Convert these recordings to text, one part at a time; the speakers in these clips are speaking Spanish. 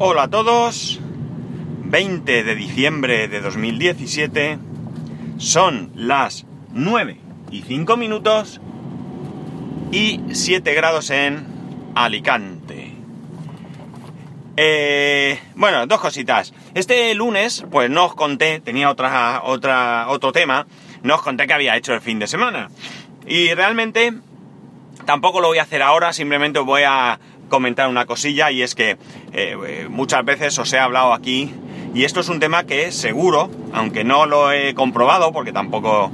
Hola a todos, 20 de diciembre de 2017, son las 9 y 5 minutos y 7 grados en Alicante. Eh, bueno, dos cositas. Este lunes, pues no os conté, tenía otra, otra, otro tema, no os conté que había hecho el fin de semana. Y realmente tampoco lo voy a hacer ahora, simplemente voy a comentar una cosilla y es que eh, muchas veces os he hablado aquí y esto es un tema que seguro, aunque no lo he comprobado porque tampoco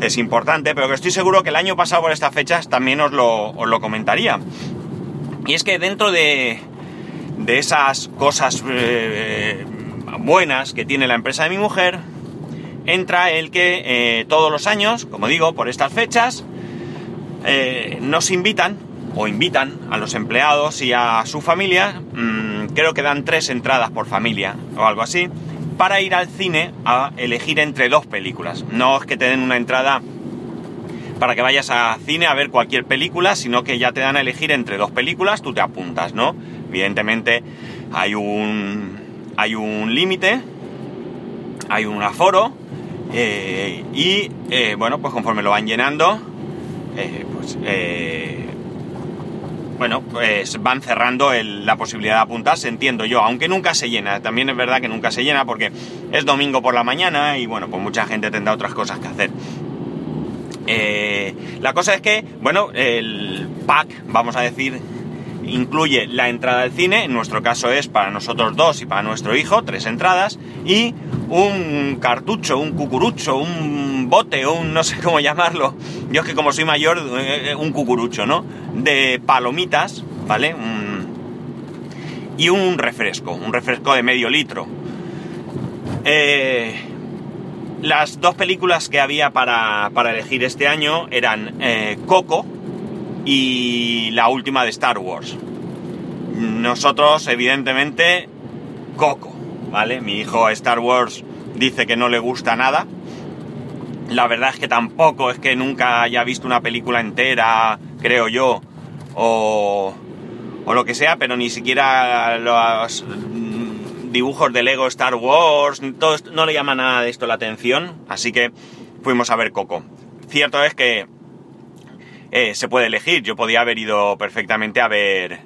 es importante, pero que estoy seguro que el año pasado por estas fechas también os lo, comentaría. Y es que dentro de, de esas cosas eh, buenas que tiene la empresa de mi mujer, entra el que eh, todos los años, como digo, por estas fechas, nos invitan o invitan a los empleados y a su familia, mmm, creo que dan tres entradas por familia o algo así, para ir al cine a elegir entre dos películas. No es que te den una entrada para que vayas a cine a ver cualquier película, sino que ya te dan a elegir entre dos películas, tú te apuntas, ¿no? Evidentemente hay un, hay un límite, hay un aforo, eh, y eh, bueno, pues conforme lo van llenando, eh, pues bueno, pues van cerrando el, la posibilidad de apuntarse, entiendo yo, aunque nunca se llena. También es verdad que nunca se llena porque es domingo por la mañana y bueno, pues mucha gente tendrá otras cosas que hacer. Eh, la cosa es que, bueno, el pack, vamos a decir, incluye la entrada al cine, en nuestro caso es para nosotros dos y para nuestro hijo, tres entradas, y un cartucho, un cucurucho, un bote, un no sé cómo llamarlo, yo es que como soy mayor, eh, un cucurucho, ¿no? De palomitas, ¿vale? y un refresco, un refresco de medio litro. Eh, las dos películas que había para, para elegir este año eran eh, Coco, y la última de Star Wars. Nosotros, evidentemente, Coco, ¿vale? Mi hijo Star Wars dice que no le gusta nada. La verdad es que tampoco es que nunca haya visto una película entera, creo yo, o, o lo que sea, pero ni siquiera los dibujos de Lego Star Wars, todo esto, no le llama nada de esto la atención, así que fuimos a ver Coco. Cierto es que eh, se puede elegir. Yo podía haber ido perfectamente a ver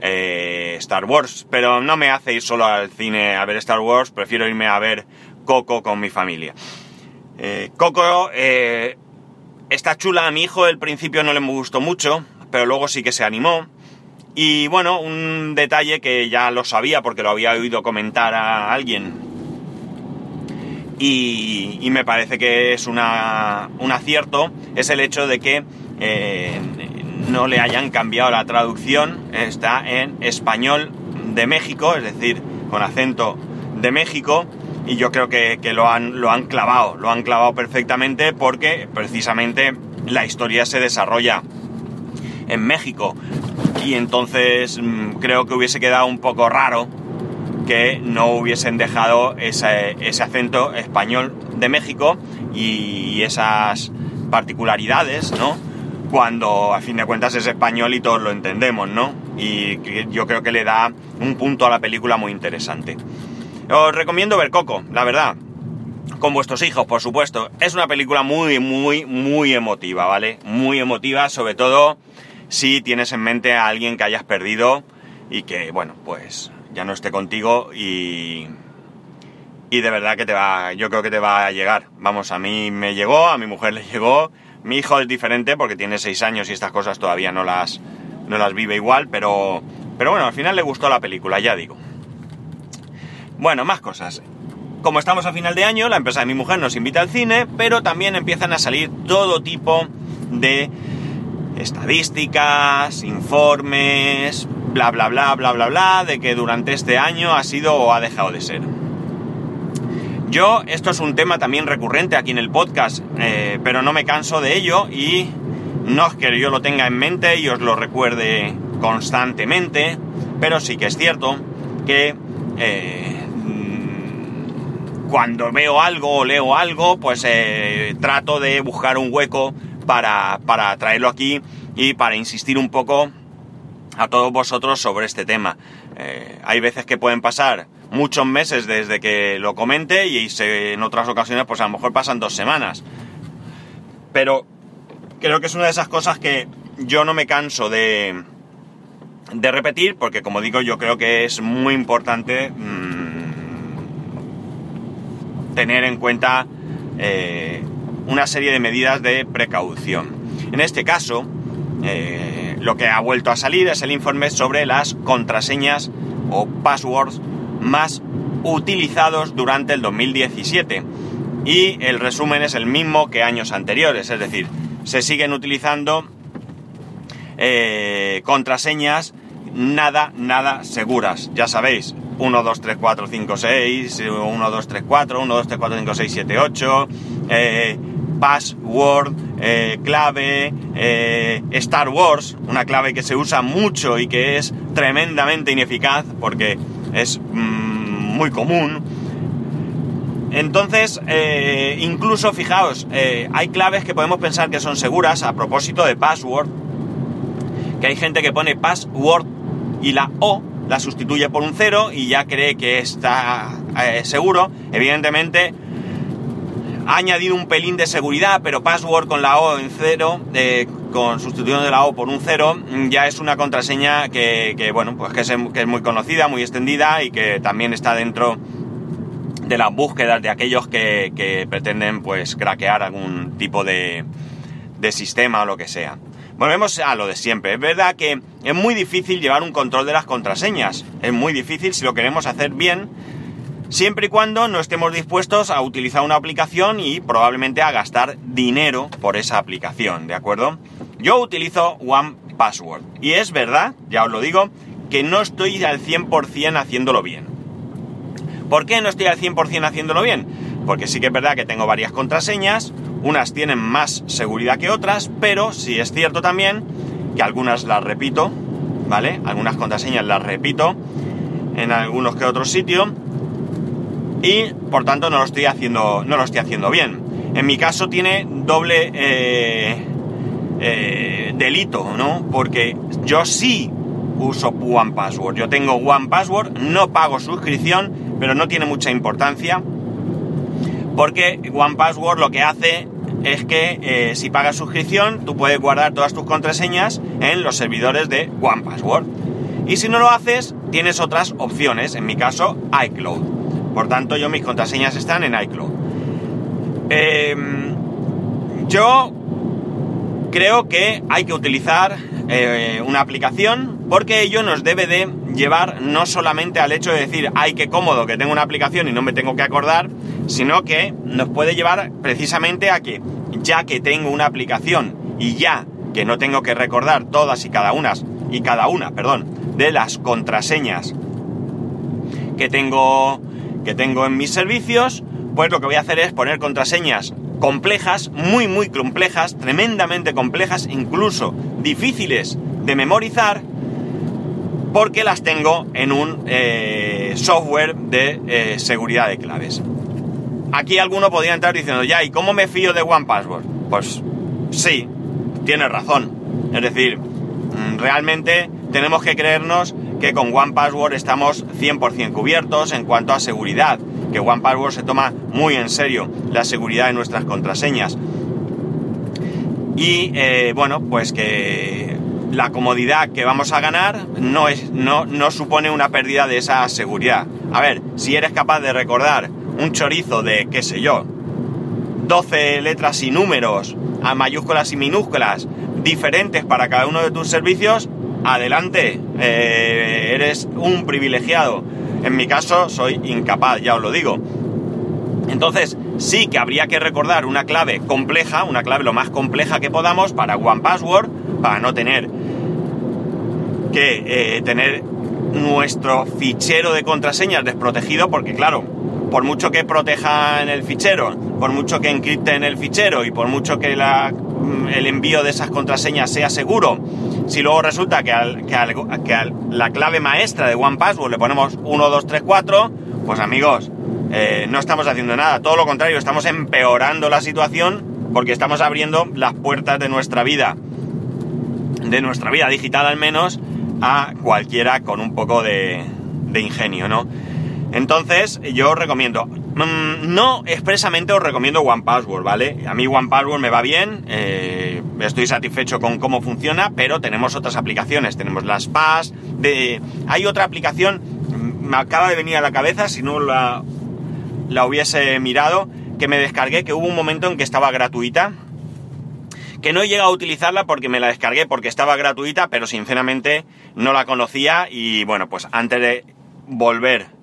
eh, Star Wars, pero no me hace ir solo al cine a ver Star Wars, prefiero irme a ver Coco con mi familia. Eh, Coco está chula, a mi hijo al principio no le gustó mucho, pero luego sí que se animó. Y bueno, un detalle que ya lo sabía porque lo había oído comentar a alguien. Y, y, me parece que es una, un acierto, es el hecho de que eh, no le hayan cambiado la traducción, está en español de México, es decir, con acento de México, y yo creo que, que lo, han, lo han clavado, lo han clavado perfectamente porque precisamente la historia se desarrolla en México. Y entonces mm, creo que hubiese quedado un poco raro que no hubiesen dejado ese, ese acento español de México y esas particularidades, ¿no? Cuando a fin de cuentas es español y todos lo entendemos, ¿no? Y yo creo que le da un punto a la película muy interesante. Os recomiendo ver Coco, la verdad. Con vuestros hijos, por supuesto. Es una película muy, muy, muy emotiva, ¿vale? Muy emotiva, sobre todo si tienes en mente a alguien que hayas perdido y que, bueno, pues ya no esté contigo y, y de verdad que te va, yo creo que te va a llegar. Vamos, a mí me llegó, a mi mujer le llegó, mi hijo es diferente porque tiene seis años y estas cosas todavía no las, no las vive igual, pero, pero bueno, al final le gustó la película, ya digo. Bueno, más cosas. Como estamos a final de año, la empresa de mi mujer nos invita al cine, pero también empiezan a salir todo tipo de estadísticas, informes, bla bla bla bla bla bla, de que durante este año ha sido o ha dejado de ser. Yo, esto es un tema también recurrente aquí en el podcast, eh, pero no me canso de ello y no es que yo lo tenga en mente y os lo recuerde constantemente, pero sí que es cierto que eh, cuando veo algo o leo algo, pues eh, trato de buscar un hueco para, para traerlo aquí y para insistir un poco a todos vosotros sobre este tema. Eh, hay veces que pueden pasar muchos meses desde que lo comente y en otras ocasiones pues a lo mejor pasan dos semanas. Pero creo que es una de esas cosas que yo no me canso de, de repetir porque como digo yo creo que es muy importante mm, tener en cuenta eh, una serie de medidas de precaución. En este caso, eh, lo que ha vuelto a salir es el informe sobre las contraseñas o passwords más utilizados durante el 2017. Y el resumen es el mismo que años anteriores, es decir, se siguen utilizando eh, contraseñas nada, nada seguras. Ya sabéis, 1, 2, 3, 4, 5, 6, 1, 2, 3, 4, 1, 2, 3, 4, 5, 6, 7, 8, eh, password, eh, clave, eh, Star Wars, una clave que se usa mucho y que es tremendamente ineficaz porque es mmm, muy común. Entonces, eh, incluso fijaos, hay claves que podemos pensar que son seguras a propósito de password, que hay gente que pone password y la O la sustituye por un cero y ya cree que está eh, seguro. Evidentemente, ha añadido un pelín de seguridad, pero password con la O en cero, eh, con sustitución de la O por un cero, ya es una contraseña que, bueno, pues que es, muy conocida, muy extendida y que también está dentro de las búsquedas de aquellos que, pretenden pues craquear algún tipo de, de sistema o lo que sea. Volvemos a lo de siempre. Es verdad que es muy difícil llevar un control de las contraseñas. Es muy difícil si lo queremos hacer bien, siempre y cuando no estemos dispuestos a utilizar una aplicación y probablemente a gastar dinero por esa aplicación, ¿de acuerdo? Yo utilizo One Password y es verdad, ya os lo digo, que no estoy al 100% haciéndolo bien. ¿Por qué no estoy al 100% haciéndolo bien? Porque sí que es verdad que tengo varias contraseñas, unas tienen más seguridad que otras, pero sí es cierto también que algunas las repito, ¿vale? Algunas contraseñas las repito en algunos que otros sitios y por tanto no lo estoy haciendo, no lo estoy haciendo bien. En mi caso tiene doble eh, eh, delito, ¿no? Porque yo sí uso One Password. Yo tengo One Password, no pago suscripción, pero no tiene mucha importancia. Porque One Password lo que hace es que eh, si pagas suscripción, tú puedes guardar todas tus contraseñas en los servidores de OnePassword. Y si no lo haces, tienes otras opciones, en mi caso, iCloud. Por tanto, yo mis contraseñas están en iCloud. Em, yo creo que hay que utilizar eh, una aplicación porque ello nos debe de llevar no solamente al hecho de decir, ay, qué cómodo que tengo una aplicación y no me tengo que acordar, sino que nos puede llevar precisamente a que ya que tengo una aplicación y ya que no tengo que recordar todas y cada una y cada una, perdón, de las contraseñas que tengo que tengo en mis servicios, pues lo que voy a hacer es poner contraseñas complejas, muy muy complejas, tremendamente complejas, incluso difíciles de memorizar, porque las tengo en un eh, software de eh, seguridad de claves. Aquí alguno podría entrar diciendo, ya, ¿y cómo me fío de OnePassword? Pues sí, tienes razón. Es decir, mm, realmente tenemos que creernos que con OnePassword estamos 100% cubiertos en cuanto a seguridad, que OnePassword se toma muy en serio la seguridad de nuestras contraseñas. Y eh, bueno, pues que la comodidad que vamos a ganar no, es, no, no supone una pérdida de esa seguridad. A ver, si eres capaz de recordar un chorizo de, qué sé yo, 12 letras y números, a mayúsculas y minúsculas, diferentes para cada uno de tus servicios, adelante, eh, eres un privilegiado. En mi caso soy incapaz, ya os lo digo. Entonces, sí que habría que recordar una clave compleja, una clave lo más compleja que podamos para One Password, para no tener que eh, tener nuestro fichero de contraseñas desprotegido, porque claro, por mucho que proteja en el fichero, por mucho que encripte en el fichero y por mucho que mm, el envío de esas contraseñas sea seguro, si luego resulta que, al, la clave maestra de OnePassword le ponemos 1, 2, 3, 4, pues amigos, eh, no estamos haciendo nada, todo lo contrario, estamos empeorando la situación porque estamos abriendo las puertas de nuestra vida, de nuestra vida digital al menos, a cualquiera con un poco de, de ingenio, ¿no? Entonces, yo os recomiendo, mm, no expresamente os recomiendo One Password, ¿vale? A mí One Password me va bien, eh, estoy satisfecho con cómo funciona, pero tenemos otras aplicaciones, tenemos las PAS, hay otra aplicación, mm, me acaba de venir a la cabeza, si no la, la hubiese mirado, que me descargué, que hubo un momento en que estaba gratuita, que no he llegado a utilizarla porque me la descargué porque estaba gratuita, pero sinceramente no la conocía y bueno, pues antes de volver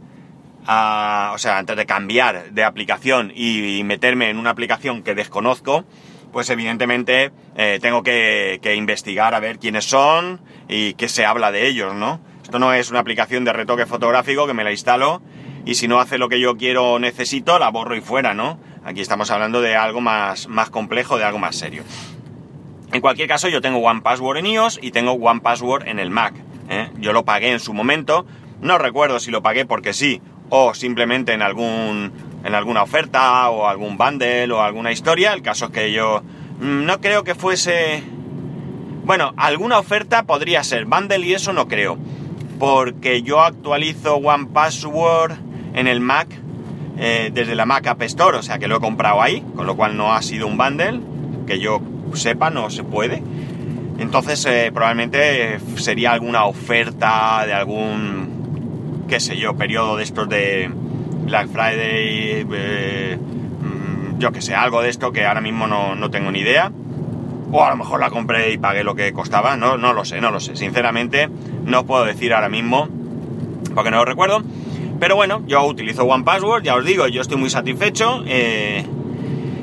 a, o sea, antes de cambiar de aplicación y, meterme en una aplicación que desconozco, pues evidentemente eh, tengo que, que, investigar a ver quiénes son y qué se habla de ellos, ¿no? Esto no es una aplicación de retoque fotográfico que me la instalo y si no hace lo que yo quiero o necesito, la borro y fuera, ¿no? Aquí estamos hablando de algo más, más complejo, de algo más serio. En cualquier caso, yo tengo One Password en iOS y tengo One Password en el Mac. ¿eh? Yo lo pagué en su momento. No recuerdo si lo pagué porque sí o simplemente en algún en alguna oferta o algún bundle o alguna historia. El caso es que yo mm, no creo que fuese bueno, alguna oferta podría ser bundle y eso no creo, porque yo actualizo One Password en el Mac eh, desde la Mac App Store, o sea que lo he comprado ahí, con lo cual no ha sido un bundle que yo sepa, no se puede. Entonces eh, probablemente sería alguna oferta de algún, qué sé yo, periodo de estos de Black Friday, eh, mm, yo que sé, algo de esto que ahora mismo no, tengo ni idea. O a lo mejor la compré y pagué lo que costaba, no, no lo sé, no lo sé. Sinceramente, no puedo decir ahora mismo, porque no lo recuerdo. Pero bueno, yo utilizo One Password, ya os digo, yo estoy muy satisfecho. Eh,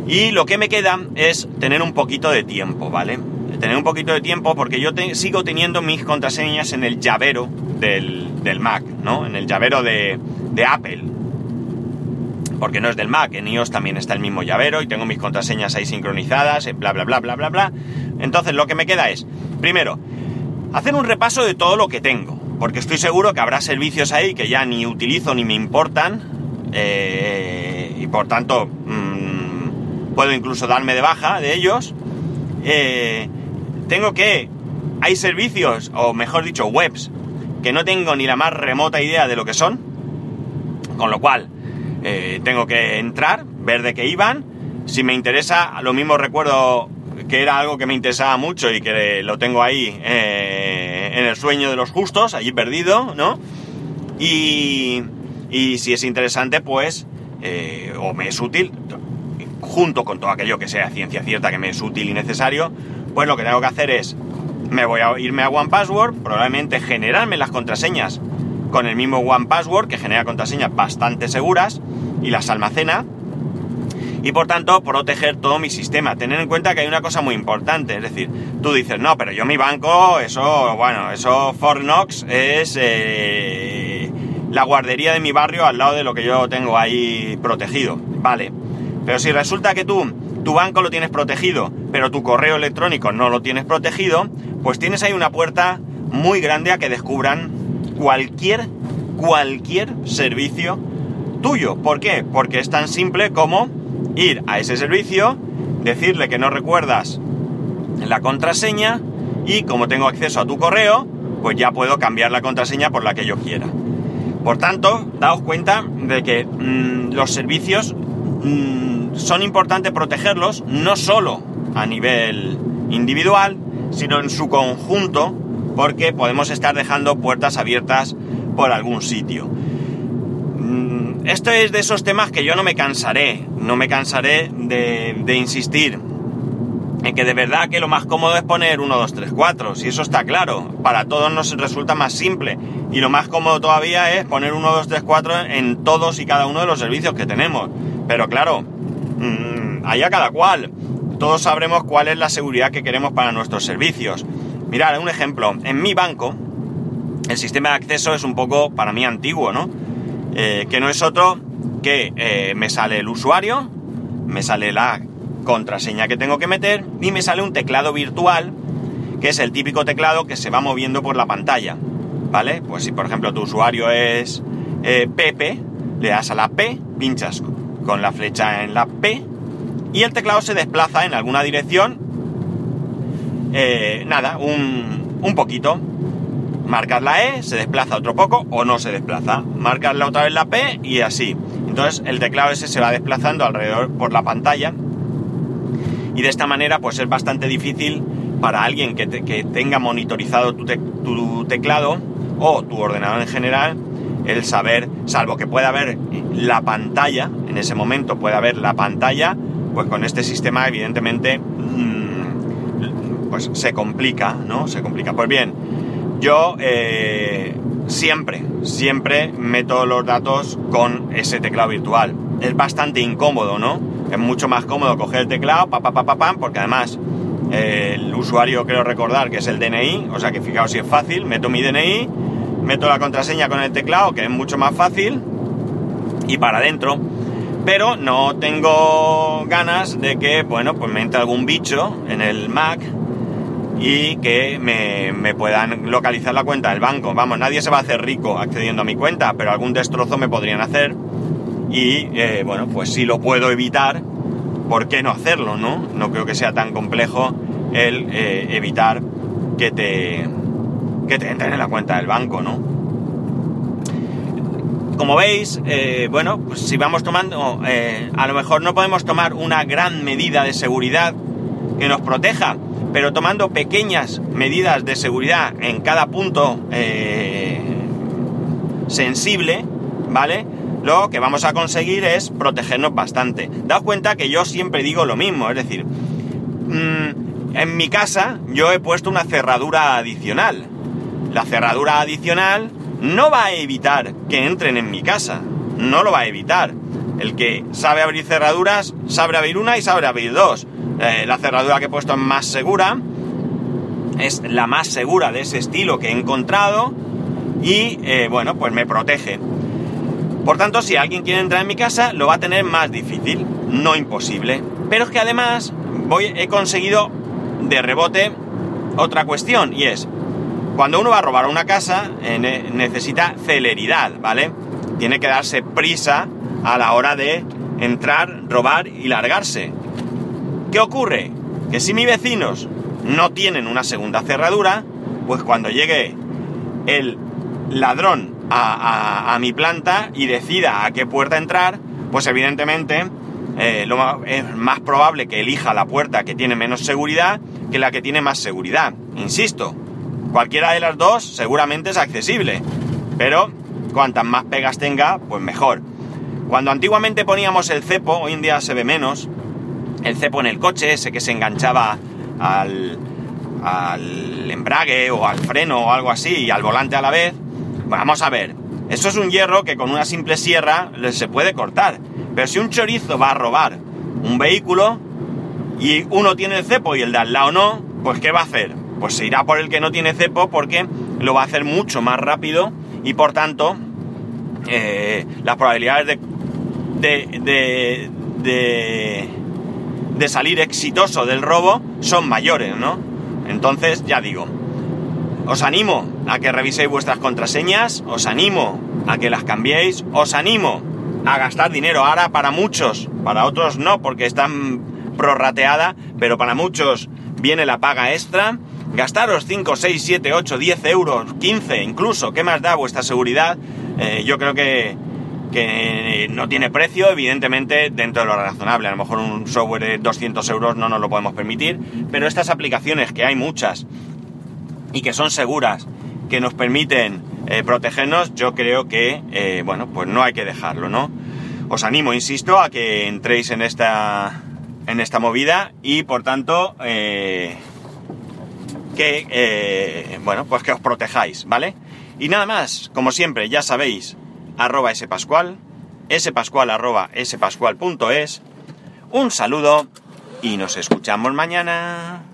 y lo que me queda es tener un poquito de tiempo, ¿vale? Tener un poquito de tiempo porque yo sigo teniendo mis contraseñas en el llavero del, Mac, ¿no? En el llavero de, Apple. Porque no es del Mac, en iOS también está el mismo llavero y tengo mis contraseñas ahí sincronizadas, bla, bla, bla, bla, bla, bla. Entonces lo que me queda es, primero, hacer un repaso de todo lo que tengo. Porque estoy seguro que habrá servicios ahí que ya ni utilizo ni me importan. Eh, y por tanto, mm, puedo incluso darme de baja de ellos. Eh, tengo que... Hay servicios, o mejor dicho, webs, que no tengo ni la más remota idea de lo que son. Con lo cual, eh, tengo que entrar, ver de qué iban. Si me interesa, lo mismo recuerdo que era algo que me interesaba mucho y que lo tengo ahí eh, en el sueño de los justos, allí perdido, ¿no? Y, y si es interesante, pues, o me es útil, junto con todo aquello que sea ciencia cierta que me es útil y necesario, pues lo que tengo que hacer es, me voy a irme a OnePassword, probablemente generarme las contraseñas con el mismo OnePassword, que genera contraseñas bastante seguras y las almacena, y por tanto proteger todo mi sistema. Tener en cuenta que hay una cosa muy importante, es decir, tú dices, no, pero yo mi banco, eso, bueno, eso Fornox es eh, la guardería de mi barrio al lado de lo que yo tengo ahí protegido, vale. Pero si resulta que tú, tu banco lo tienes protegido, pero tu correo electrónico no lo tienes protegido, pues tienes ahí una puerta muy grande a que descubran cualquier, cualquier servicio tuyo. ¿Por qué? Porque es tan simple como ir a ese servicio, decirle que no recuerdas la contraseña y como tengo acceso a tu correo, pues ya puedo cambiar la contraseña por la que yo quiera. Por tanto, daos cuenta de que mm, los servicios Mm, son importantes protegerlos no solo a nivel individual, sino en su conjunto, porque podemos estar dejando puertas abiertas por algún sitio. Mm, esto es de esos temas que yo no me cansaré, no me cansaré de, insistir en que de verdad que lo más cómodo es poner 1, 2, 3, 4, si eso está claro, para todos nos resulta más simple y lo más cómodo todavía es poner 1, 2, 3, 4 en todos y cada uno de los servicios que tenemos. Pero claro, mmm, allá cada cual. Todos sabremos cuál es la seguridad que queremos para nuestros servicios. Mirad, un ejemplo. En mi banco, el sistema de acceso es un poco, para mí, antiguo, ¿no? Eh, que no es otro que eh, me sale el usuario, me sale la contraseña que tengo que meter y me sale un teclado virtual, que es el típico teclado que se va moviendo por la pantalla. ¿Vale? Pues si por ejemplo tu usuario es eh, Pepe, le das a la P, pinchas con la flecha en la P y el teclado se desplaza en alguna dirección, eh, nada, un, un poquito, marcas la E, se desplaza otro poco o no se desplaza. Marcas la otra vez la P y así. Entonces el teclado ese se va desplazando alrededor por la pantalla y de esta manera pues es bastante difícil para alguien que, tenga monitorizado tu, teclado o tu ordenador en general el saber, salvo que pueda ver la pantalla, en ese momento pueda ver la pantalla, pues con este sistema evidentemente mm, pues se complica, ¿no? Se complica. Pues bien, yo eh, siempre, siempre meto los datos con ese teclado virtual. Es bastante incómodo, ¿no? Es mucho más cómodo coger el teclado, pa, pa, pa, pam, porque además eh, el usuario creo recordar que es el DNI, o sea que fijaos si es fácil, meto mi DNI, meto la contraseña con el teclado, que es mucho más fácil, y para adentro. Pero no tengo ganas de que, bueno, pues me entre algún bicho en el Mac y que me, puedan localizar la cuenta del banco. Vamos, nadie se va a hacer rico accediendo a mi cuenta, pero algún destrozo me podrían hacer. Y eh, bueno, pues si lo puedo evitar, ¿por qué no hacerlo, no? No creo que sea tan complejo el eh, evitar que te, que te entren en la cuenta del banco, ¿no? Como veis, eh, bueno, pues si vamos tomando, a lo mejor no podemos tomar una gran medida de seguridad que nos proteja, pero tomando pequeñas medidas de seguridad en cada punto eh, sensible, ¿vale? Lo que vamos a conseguir es protegernos bastante. Daos cuenta que yo siempre digo lo mismo, es decir, mm, en mi casa yo he puesto una cerradura adicional. La cerradura adicional no va a evitar que entren en mi casa, no lo va a evitar. El que sabe abrir cerraduras, sabe abrir una y sabe abrir dos. Eh, la cerradura que he puesto es más segura, es la más segura de ese estilo que he encontrado y eh, bueno, pues me protege. Por tanto, si alguien quiere entrar en mi casa, lo va a tener más difícil, no imposible. Pero es que además he conseguido de rebote otra cuestión y es, cuando uno va a robar una casa, eh, necesita celeridad, ¿vale? Tiene que darse prisa a la hora de entrar, robar y largarse. ¿Qué ocurre? Que si mis vecinos no tienen una segunda cerradura, pues cuando llegue el ladrón a, mi planta y decida a qué puerta entrar, pues evidentemente eh, es más probable que elija la puerta que tiene menos seguridad que la que tiene más seguridad. Insisto, cualquiera de las dos seguramente es accesible, pero cuantas más pegas tenga, pues mejor. Cuando antiguamente poníamos el cepo, hoy en día se ve menos, el cepo en el coche, ese que se enganchaba al, al embrague o al freno o algo así y al volante a la vez. Vamos a ver, eso es un hierro que con una simple sierra se puede cortar. Pero si un chorizo va a robar un vehículo y uno tiene el cepo y el de al lado no, pues ¿qué va a hacer? Pues se irá por el que no tiene cepo porque lo va a hacer mucho más rápido y por tanto eh, las probabilidades de, de, de de salir exitoso del robo son mayores, ¿no? Entonces, ya digo, os animo a que reviséis vuestras contraseñas, os animo a que las cambiéis, os animo a gastar dinero. Ahora para muchos, para otros no, porque están prorrateada, pero para muchos viene la paga extra. Gastaros 5, 6, 7, 8, 10 euros, 15 incluso, ¿qué más da vuestra seguridad? Eh, yo creo que, que no tiene precio, evidentemente dentro de lo razonable. A lo mejor un software de 200 euros no nos lo podemos permitir, pero estas aplicaciones, que hay muchas y que son seguras, que nos permiten eh, protegernos, yo creo que, eh, bueno, pues no hay que dejarlo, ¿no? Os animo, insisto, a que entréis en esta, en esta movida y, por tanto, que, bueno, pues que os protejáis, ¿vale? Y nada más, como siempre, ya sabéis, arroba spascual, spascual arroba spascual.es. Un saludo y nos escuchamos mañana.